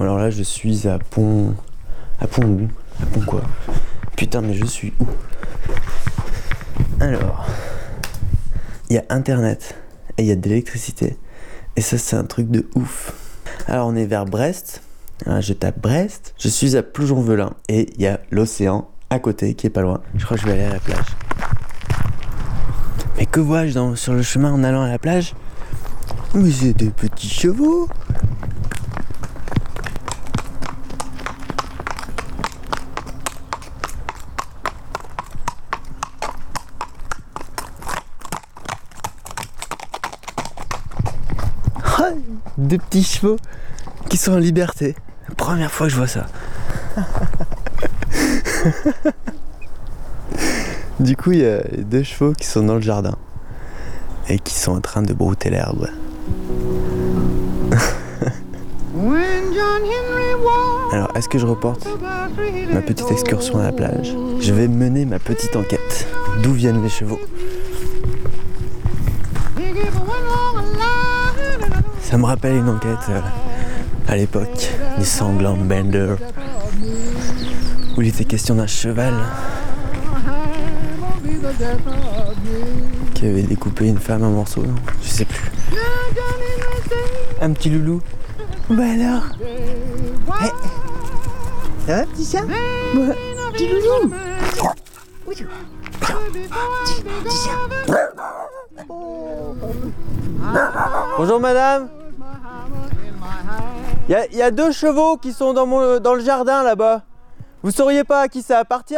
Alors là je suis à Pont... À Pont où À Pont quoi? Putain mais je suis où? Alors... Il y a internet et il y a de l'électricité. Et ça c'est un truc de ouf. Alors on est vers Brest. Ah, je tape Brest. Je suis à Ploujonvelin et il y a l'océan à côté qui est pas loin. Je crois que je vais aller à la plage. Mais que vois-je sur le chemin en allant à la plage? Mais c'est des petits chevaux Ah, Des petits chevaux qui sont en liberté. Première fois que je vois ça. Du coup, il y a deux chevaux qui sont dans le jardin et qui sont en train de brouter l'herbe. Alors, est-ce que je reporte ma petite excursion à la plage? Je vais mener ma petite enquête. D'où viennent les chevaux? Ça me rappelle une enquête euh, à l'époque des sanglants Bender où il était question d'un cheval qui avait découpé une femme en morceaux, non je sais plus. Un petit loulou. Bah alors? Eh, Ça va petit chat? Ouais. Petit loulou Bonjour madame Il y, a- il y a deux chevaux qui sont dans, mon, dans le jardin là-bas. Vous sauriez pas à qui ça appartient?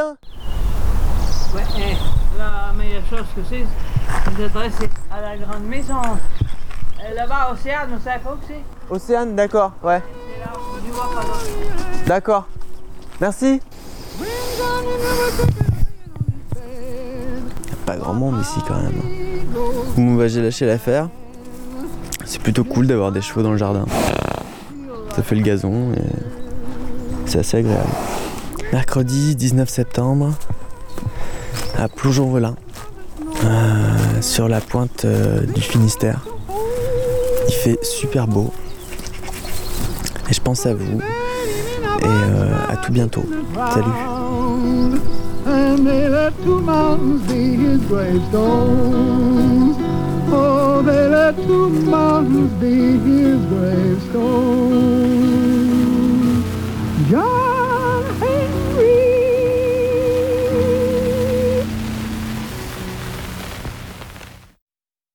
Ouais, et la meilleure chose que c'est, vous adressez à la grande maison. Euh, Là-bas, Océane, vous savez pas où c'est Océane, d'accord, ouais. C'est là, du vois pas. D'accord. Merci. Pas grand monde ici quand même. Bon bah j'ai lâché l'affaire. C'est plutôt cool d'avoir des chevaux dans le jardin. Ça fait le gazon et c'est assez agréable. Mercredi 19 septembre à Ploujonvelin, euh, sur la pointe euh, du Finistère. Il fait super beau. Et je pense à vous. Et euh, à tout bientôt. Salut.